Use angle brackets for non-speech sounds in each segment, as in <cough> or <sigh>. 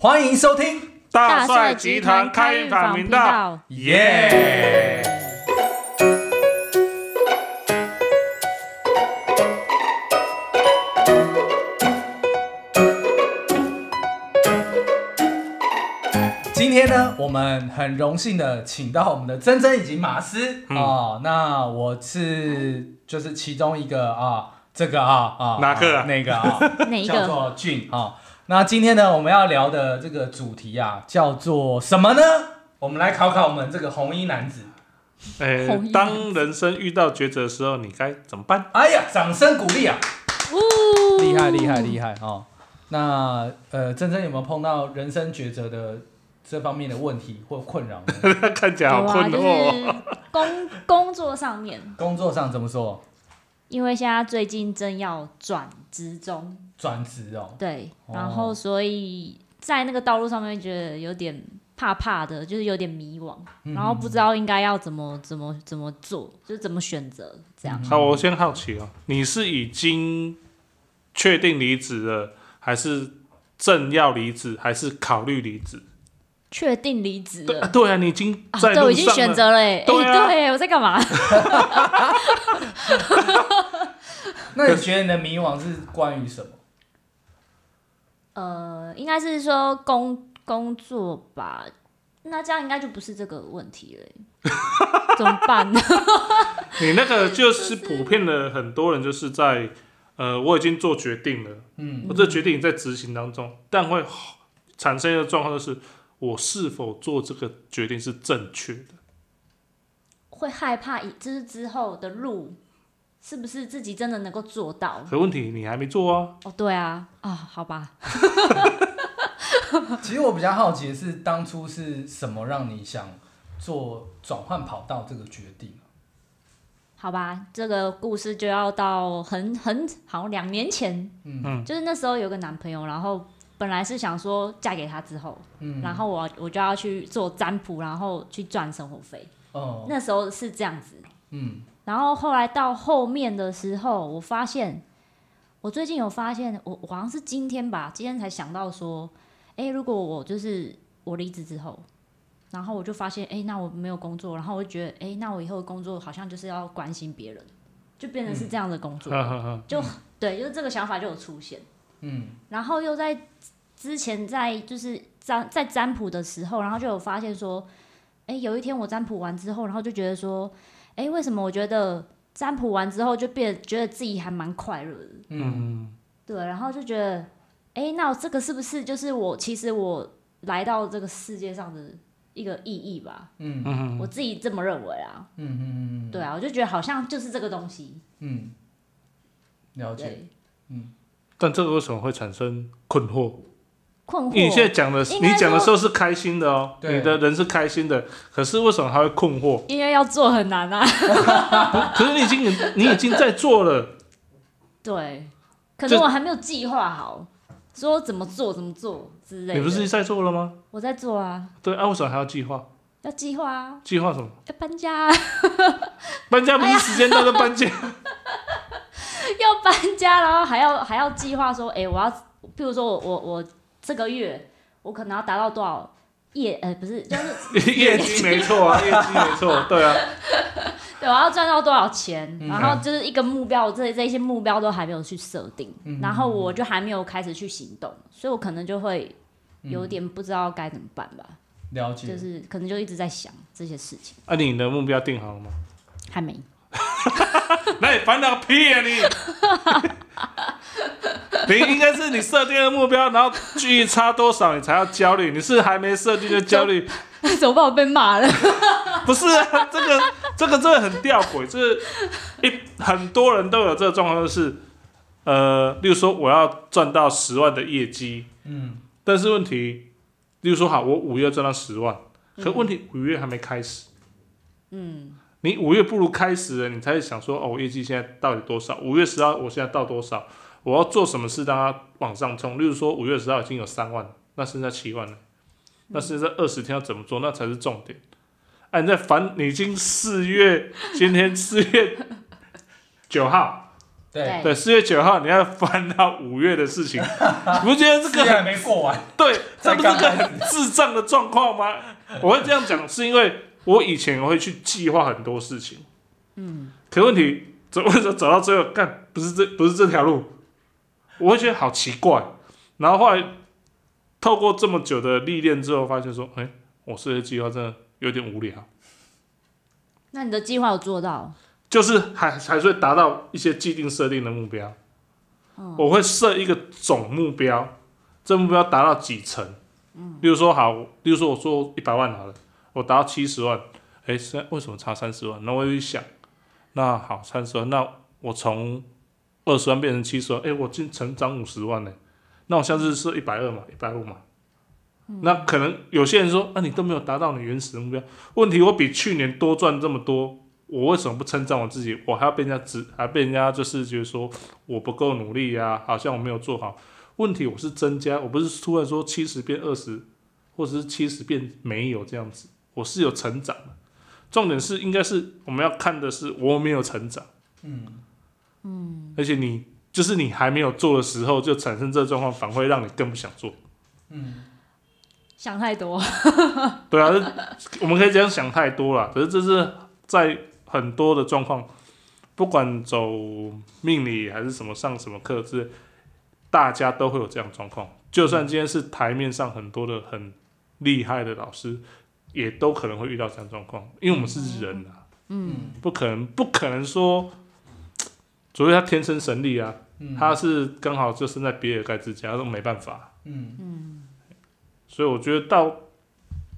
欢迎收听，大帅集团开运访频道，耶！今天呢，我们很荣幸的请到我们的珍珍以及马斯嗯哦。那我是就是其中一个啊，这个啊啊哪个那个啊，<laughs> 哪一个？叫做俊啊。那今天呢，我们要聊的这个主题啊，叫做什么呢？我们来考考我们这个红衣男子。哎当人生遇到抉择的时候，你该怎么办？哎呀，掌声鼓励啊！呜厉害厉害厉害哦！那呃，珍珍有没有碰到人生抉择的这方面的问题或困扰？<laughs> 看起来好有啊，就困惑。是工工作上面，工作上怎么说？因为现在最近正要转职中，转职哦，对，哦然后所以在那个道路上面觉得有点怕怕的，就是有点迷惘，嗯然后不知道应该要怎么怎么怎么做，就是怎么选择这样。好，我先好奇哦，你是已经确定离职了，还是正要离职，还是考虑离职？确定离职对啊，你已经啊，在对，我已经选。择了哎，<laughs> 哎，对啊对，我在干嘛？<laughs> 那你觉得你的迷惘是关于什么？呃，应该是说工工作吧，那这样应该就不是这个问题了欸，怎么办呢？<laughs> 你那个就是普遍的，很多人就是在呃，我已经做决定了，嗯我这决定在执行当中，但会产生一个状况，就是我是否做这个决定是正确的。会害怕以就是之后的路是不是自己真的能够做到？可问题你还没做啊，哦，对啊，啊，好吧，<laughs> 其实我比较好奇的是，当初是什么让你想做转换跑道这个决定？好吧，这个故事就要到很很好两年前，嗯。嗯。就是那时候有个男朋友，然后本来是想说嫁给他之后，嗯，然后我我就要去做占卜，然后去赚生活费，哦，那时候是这样子。嗯然后后来到后面的时候，我发现，我最近有发现，我我好像是今天吧，今天才想到说，哎，如果我就是我离职之后，然后我就发现，哎，那我没有工作，然后我就觉得，哎，那我以后的工作好像就是要关心别人，就变成是这样的工作。就对，就是这个想法就有出现，嗯。然后又在之前在就是占在占卜的时候，然后就有发现说，哎，有一天我占卜完之后，然后就觉得说，哎，为什么我觉得占卜完之后就变觉得自己还蛮快乐的，嗯。嗯，对，然后就觉得，哎，那这个是不是就是我其实我来到这个世界上的一个意义吧？嗯。嗯我自己这么认为啊，嗯嗯嗯对啊，我就觉得好像就是这个东西，嗯，了解。嗯，但这个为什么会产生困惑？困惑。你现在讲的，你讲的时候是开心的哦，你的人是开心的，可是为什么他会困惑？因为要做很难啊，<laughs> 可是你已经你已经在做了，对，可是我还没有计划好，说怎么做怎么做之类的。你不是在做了吗？我在做啊，对啊，为什么还要计划？要计划啊，计划什么？要搬家、啊，搬家不是时间到就搬家？<laughs> 要搬家，然后还要还要计划说，哎、我要，譬如说我我我这个月我可能要达到多少业，呃，不是，就是 <laughs> 业绩没错啊，<laughs> 业绩没错，对啊，对，我要赚到多少钱，嗯然后就是一个目标，我这这些目标都还没有去设定，嗯然后我就还没有开始去行动，所以我可能就会有嗯点不知道该怎么办吧，了解。就是可能就一直在想这些事情，啊，你的目标定好了吗？还没。<laughs> 那你烦恼屁啊你！<laughs> 你应该是你设定的目标，然后距离差多少你才要焦虑，你是还没设定就焦虑，<laughs> 怎么办？我被骂了。<laughs> 不是啊？这个这个真的很吊诡，就是一很多人都有这个状况，就是呃，例如说我要赚到十万的业绩，嗯但是问题，例如说好，我五月赚到十万，可嗯问题五月还没开始，嗯，你五月不如开始了，你才想说哦，我业绩现在到底多少？五月十号我现在到多少？我要做什么事让它往上冲？例如说五月十号已经有三万，那剩下七万了，那剩下二十天要怎么做？那才是重点。哎、你在烦，你已经四月，今天四月九号，对，对，四月九号你要翻到五月的事情，<laughs> 你不觉得这个还没过完，对，这不是个很智障的状况吗？我会这样讲，是因为我以前我会去计划很多事情，嗯，可问题走为什么走到最后，干不是这不是这条路，我会觉得好奇怪。然后后来透过这么久的历练之后，发现说，哎、我设的计划真的有点无聊，那你的计划有做到？就是还还是会达到一些既定设定的目标。我会设一个总目标，这目标达到几成？嗯，例如说好，例如说我做一百万好了，我达到七十万，哎、现在为什么差三十万？那我就去想，那好三十万，那我从二十万变成七十万，哎、我进成长五十万呢，那我下次设一百二嘛，一百五嘛。那可能有些人说，啊，你都没有达到你原始的目标。问题我比去年多赚这么多，我为什么不称赞我自己？我还要被人家指，还被人家就是觉得说我不够努力呀、好像我没有做好。问题我是增加，我不是突然说七十变二十，或者是七十变没有这样子，我是有成长的。重点是应该是我们要看的是我没有成长，嗯，而且你就是你还没有做的时候就产生这状况，反而会让你更不想做。嗯想太多。<laughs> 对啊，我们可以这样想太多了。可是这是在很多的状况，不管走命理还是什么上什么课之，大家都会有这样状况。就算今天是台面上很多的很厉害的老师，也都可能会遇到这样状况，因为我们是人啊，嗯不可能不可能说，除非他天生神力啊，嗯他是刚好就生在比尔盖茨家，那没办法。嗯所以我觉得到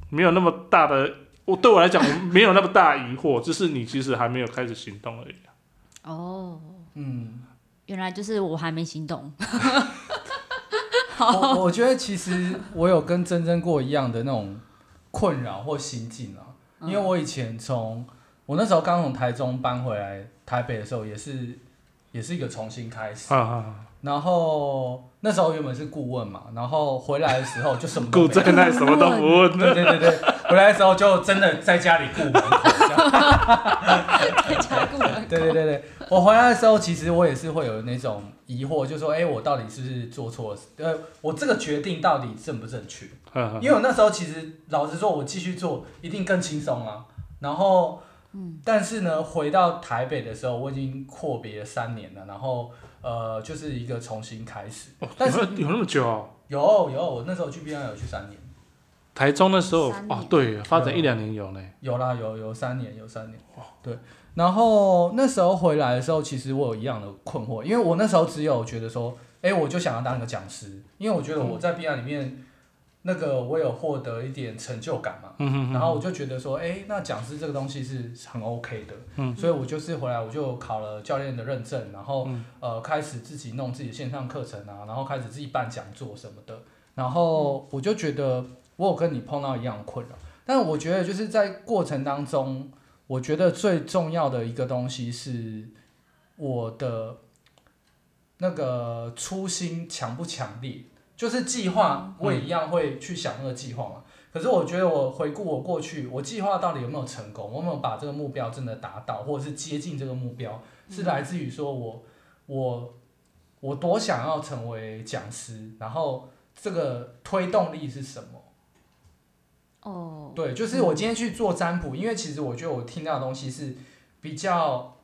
没有那么大的，我对我来讲我没有那么大疑惑，<laughs> 就是你其实还没有开始行动而已。哦，嗯，原来就是我还没行动。<laughs> 我我觉得其实我有跟珍珍过一样的那种困扰或心境啊，因为我以前从我那时候刚从台中搬回来台北的时候，也是也是一个重新开始。啊啊，然后那时候原本是顾问嘛，然后回来的时候就什么都顾没有在那什么都不问对对对对，回来的时候就真的在家里顾门口这样。对对对对，我回来的时候，其实我也是会有那种疑惑，就说，哎，我到底是不是做错了？呃，我这个决定到底正不正确？啊因为我那时候其实老实说，我继续做一定更轻松啊。然后，但是呢，回到台北的时候，我已经阔别了三年了，然后呃，就是一个重新开始。但是有有那么久哦？有有，我那时候去 B 站有去三年，台中的时候哦，对，发展一两年有呢。有啦，有有三年，有三年。对。然后那时候回来的时候，其实我有一样的困惑，因为我那时候只有觉得说，哎，我就想要当一个讲师，因为我觉得我在 B 站里面那个我有获得一点成就感嘛。嗯哼然后我就觉得说，哎，那讲师这个东西是很 OK 的，嗯。所以我就是回来我就考了教练的认证，然后、嗯。呃开始自己弄自己的线上课程啊，然后开始自己办讲座什么的，然后我就觉得我有跟你碰到一样的困扰，但是我觉得就是在过程当中，我觉得最重要的一个东西是我的那个初心强不强烈，就是计划我也一样会去想那个计划嘛。可是我觉得我回顾我过去，我计划到底有没有成功？我有没有把这个目标真的达到，或者是接近这个目标？是来自于说我我我多想要成为讲师，然后这个推动力是什么？哦，对，就是我今天去做占卜，因为其实我觉得我听到的东西是比较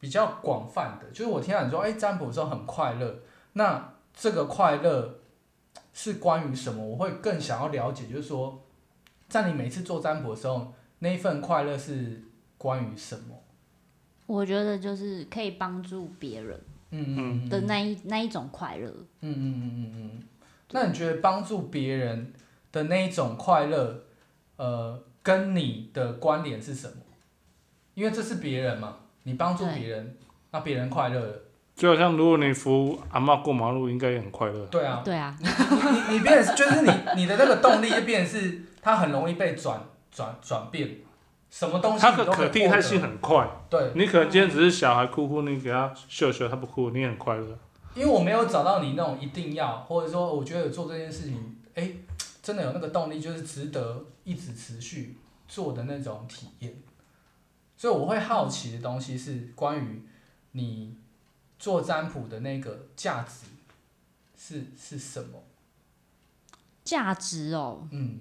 比较广泛的，就是我听到你说，哎，占卜的时候很快乐，那这个快乐是关于什么？我会更想要了解，就是说，在你每次做占卜的时候，那一份快乐是关于什么？我觉得就是可以帮助别人嗯嗯嗯的那一那一种快乐。嗯嗯嗯嗯嗯。那你觉得帮助别人的那一种快乐，呃，跟你的关联是什么？因为这是别人嘛，你帮助别人，那别人快乐了，就好像如果你扶阿妈过马路，应该也很快乐。对啊，对啊，你你变成就是你你的那个动力就变是它很容易被转转转变，什么东西它的可以可替代性很快。对，你可能今天只是小孩哭哭，你给他秀秀，他不哭，你也很快乐。因为我没有找到你那种一定要，或者说我觉得做这件事情，哎，真的有那个动力，就是值得一直持续做的那种体验。所以我会好奇的东西是关于你做占卜的那个价值是是什么？价值哦，嗯。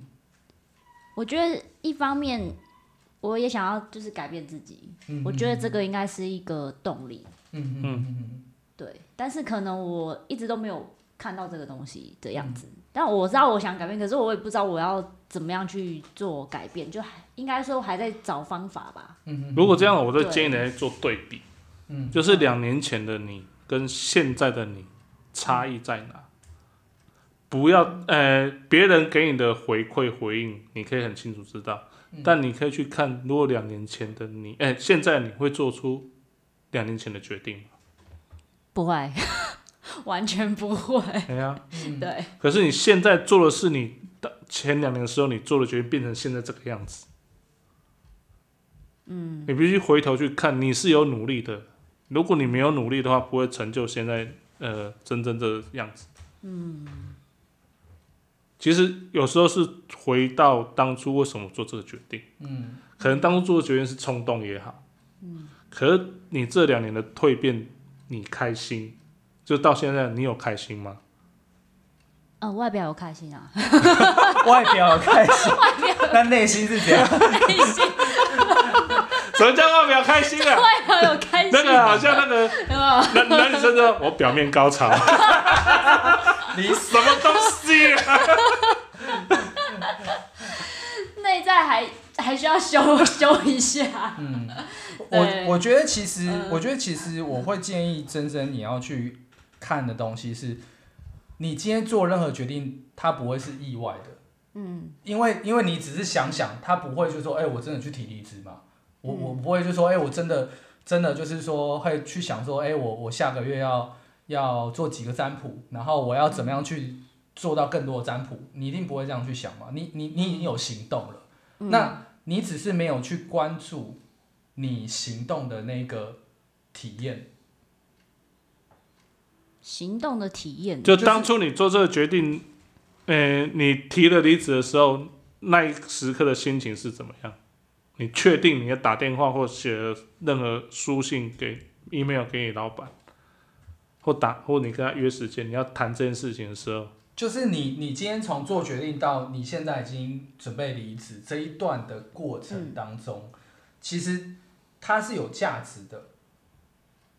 我觉得一方面我也想要就是改变自己，嗯，我觉得这个应该是一个动力，嗯嗯嗯嗯对。但是可能我一直都没有看到这个东西的样嗯。子，但我知道我想改变，可是我也不知道我要怎么样去做改变，就还应该说还在找方法吧。嗯嗯，如果这样，我就建议你来做对比，嗯就是两年前的你跟现在的你差异在哪？不要呃，别人给你的回馈回应，你可以很清楚知道，但你可以去看，如果两年前的你，哎、现在你会做出两年前的决定吗？不会，<laughs> 完全不会。哎呀，嗯对，可是你现在做的是你的前两年的时候你做的决定，变成现在这个样子。嗯，你必须回头去看，你是有努力的。如果你没有努力的话，不会成就现在呃真正的样子。嗯，其实有时候是回到当初为什么做这个决定，嗯可能当初做的决定是冲动也好，嗯，可是你这两年的蜕变，你开心，就到现在你有开心吗？呃，外表有开心啊，<laughs> 外表有开心，那内心是怎样？内 <laughs> 心什么叫外表开心啊？外表有开心，那个好像那个？男男女生说，我表面高潮，<laughs> 你什么东西啊？内在还还需要修修一下。嗯，我我觉得其实，嗯。我觉得其实我会建议真真你要去看的东西是，你今天做任何决定，它不会是意外的，嗯。因为因为你只是想想，他不会就说，哎、我真的去提离职嘛，我嗯。我不会就说，哎、我真的真的就是说会去想说，哎、我我下个月要要做几个占卜，然后我要怎么样去做到更多的占卜，你一定不会这样去想嘛，你你你已经有行动了。嗯那你只是没有去关注你行动的那个体验，行动的体验，就就是当初你做这个决定，呃，你提了离职的时候，那一时刻的心情是怎么样？你确定你要打电话或写任何书信给 email 给你老板，或打或你跟他约时间，你要谈这件事情的时候，就是你你今天从做决定到你现在已经准备离职这一段的过程当中，其实它是有价值的。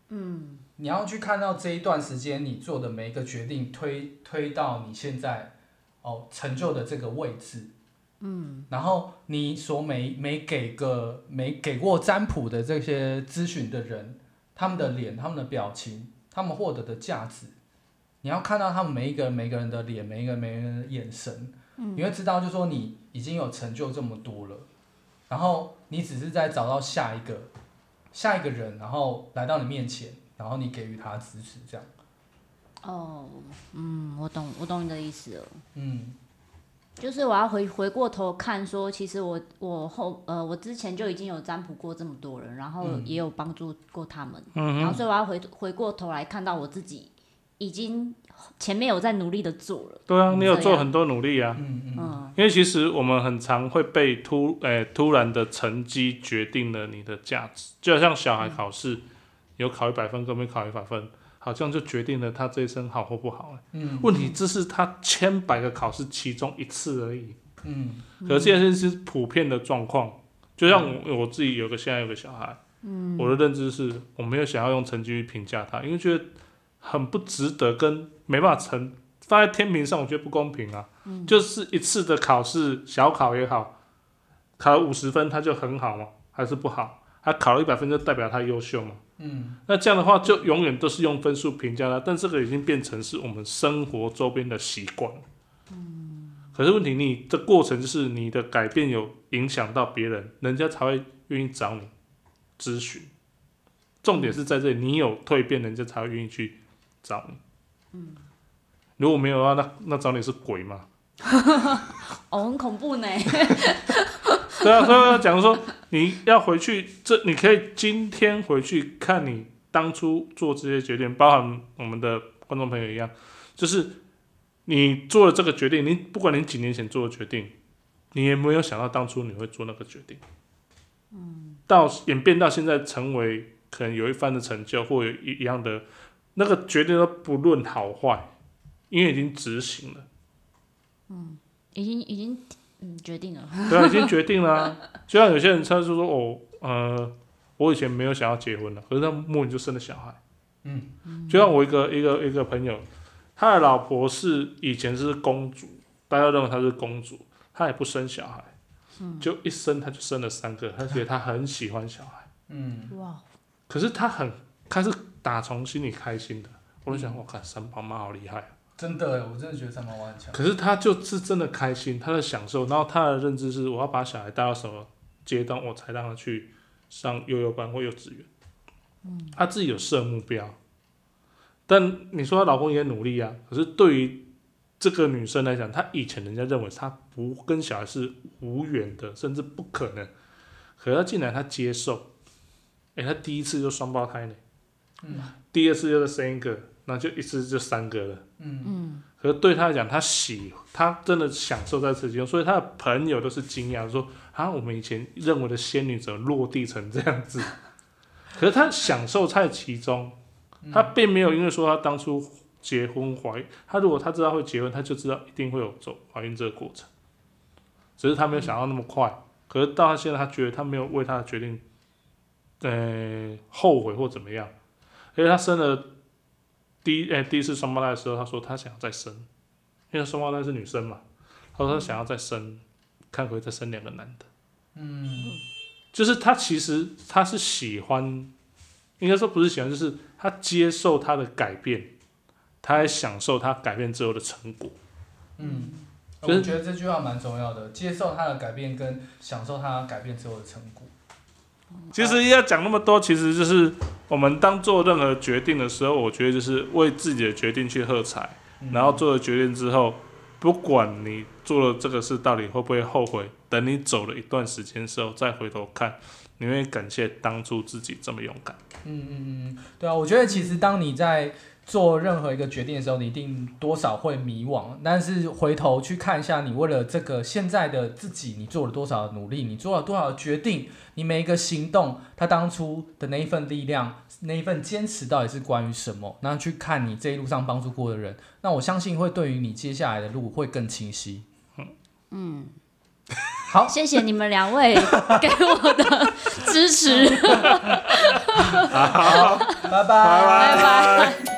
嗯，你要去看到这一段时间你做的每一个决定推推到你现在哦成就的这个位置。嗯，然后你所每每给个每给过占卜的这些咨询的人，他们的脸、他们的表情、他们获得的价值，你要看到他们每一个人、每个人的脸、每一个每个人的眼神，你会知道，就说你已经有成就这么多了，然后你只是在找到下一个下一个人，然后来到你面前，然后你给予他支持，这样，哦，嗯，我懂，我懂你的意思了。嗯就是我要回回过头看，说其实我我后呃我之前就已经有占卜过这么多人，然后嗯。也有帮助过他们，嗯然后所以我要回回过头来看到我自己已经前面有在努力的做了，对啊，你有做很多努力啊。嗯嗯。嗯。因为其实我们很常会被突诶、突然的成绩决定了你的价值，就好像小孩考试、有考一百分跟没考一百分，好像就决定了他这一生好或不好、欸。嗯，问题这是他千百个考试其中一次而已，嗯可是这件事是普遍的状况。就像我我自己有个现在有个小孩，嗯我的认知是我没有想要用成绩去评价他，因为觉得很不值得，跟没办法成放在天平上，我觉得不公平啊。就是一次的考试，小考也好，考了五十分他就很好吗？还是不好？他考了一百分就代表他优秀吗？嗯那这样的话，就永远都是用分数评价了，但这个已经变成是我们生活周边的习惯。嗯可是问题，你这过程就是你的改变有影响到别人，人家才会愿意找你咨询。重点是在这里，你有蜕变，人家才会愿意去找你。嗯如果没有的话，那那找你是鬼吗？<laughs> 哦，很恐怖呢。<laughs> 对啊，所以讲说，你要回去，这你可以今天回去看你当初做这些决定，包含我们的观众朋友一样，就是你做了这个决定，你不管你几年前做的决定，你也没有想到当初你会做那个决定，嗯，到演变到现在成为可能有一番的成就或有一一样的那个决定都不论好坏，因为已经执行了，嗯已经已经嗯决定了，对啊，已经决定了、啊。<laughs> 就像有些人他就说哦，呃，我以前没有想要结婚的，可是他莫名就生了小孩。嗯就像我一个一个一个朋友，他的老婆是以前是公主，大家认为她是公主，她也不生小孩，嗯就一生她就生了三个，而且她很喜欢小孩，嗯，哇，可是她很，她是打从心里开心的。我就想，我看，三宝妈好厉害啊！真的，我真的觉得三毛妈很强。可是她就是真的开心，她的享受，然后她的认知是，我要把小孩带到什么阶段，我才让他去上幼幼班或幼稚园。嗯，她自己有设目标，但你说她老公也努力啊，可是对于这个女生来讲，她以前人家认为她不跟小孩是无缘的，甚至不可能，可是她竟然她接受，诶、她第一次就双胞胎呢，嗯第二次又再生一个，那就一次就三个了。嗯嗯，可是对他来讲，他喜，他真的享受在此其中，所以他的朋友都是惊讶说：“啊，我们以前认为的仙女怎么落地成这样子？” <laughs> 可是他享受在其中，他并没有因为说他当初结婚怀孕，他如果他知道会结婚，他就知道一定会有走怀孕这个过程，只是他没有想到那么快。可是到他现在，他觉得他没有为他的决定，呃，后悔或怎么样，因为他生了。第一，诶、第一次双胞胎的时候，他说他想要再生，因为双胞胎是女生嘛，他说他想要再生，看可以再生两个男的。嗯就是他其实他是喜欢，应该说不是喜欢，就是他接受他的改变，他还享受他改变之后的成果。嗯，就是我觉得这句话蛮重要的，接受他的改变跟享受他改变之后的成果。其实要讲那么多，其实就是我们当做任何决定的时候，我觉得就是为自己的决定去喝彩，嗯然后做了决定之后，不管你做了这个事到底会不会后悔，等你走了一段时间之后再回头看，你会感谢当初自己这么勇敢。嗯嗯嗯，对啊，我觉得其实当你在做任何一个决定的时候，你一定多少会迷惘，但是回头去看一下，你为了这个现在的自己，你做了多少的努力，你做了多少的决定，你每一个行动，他当初的那一份力量，那一份坚持到底是关于什么？那去看你这一路上帮助过的人，那我相信会对于你接下来的路会更清晰。嗯，好，谢谢你们两位给我的支持，好，拜拜拜拜。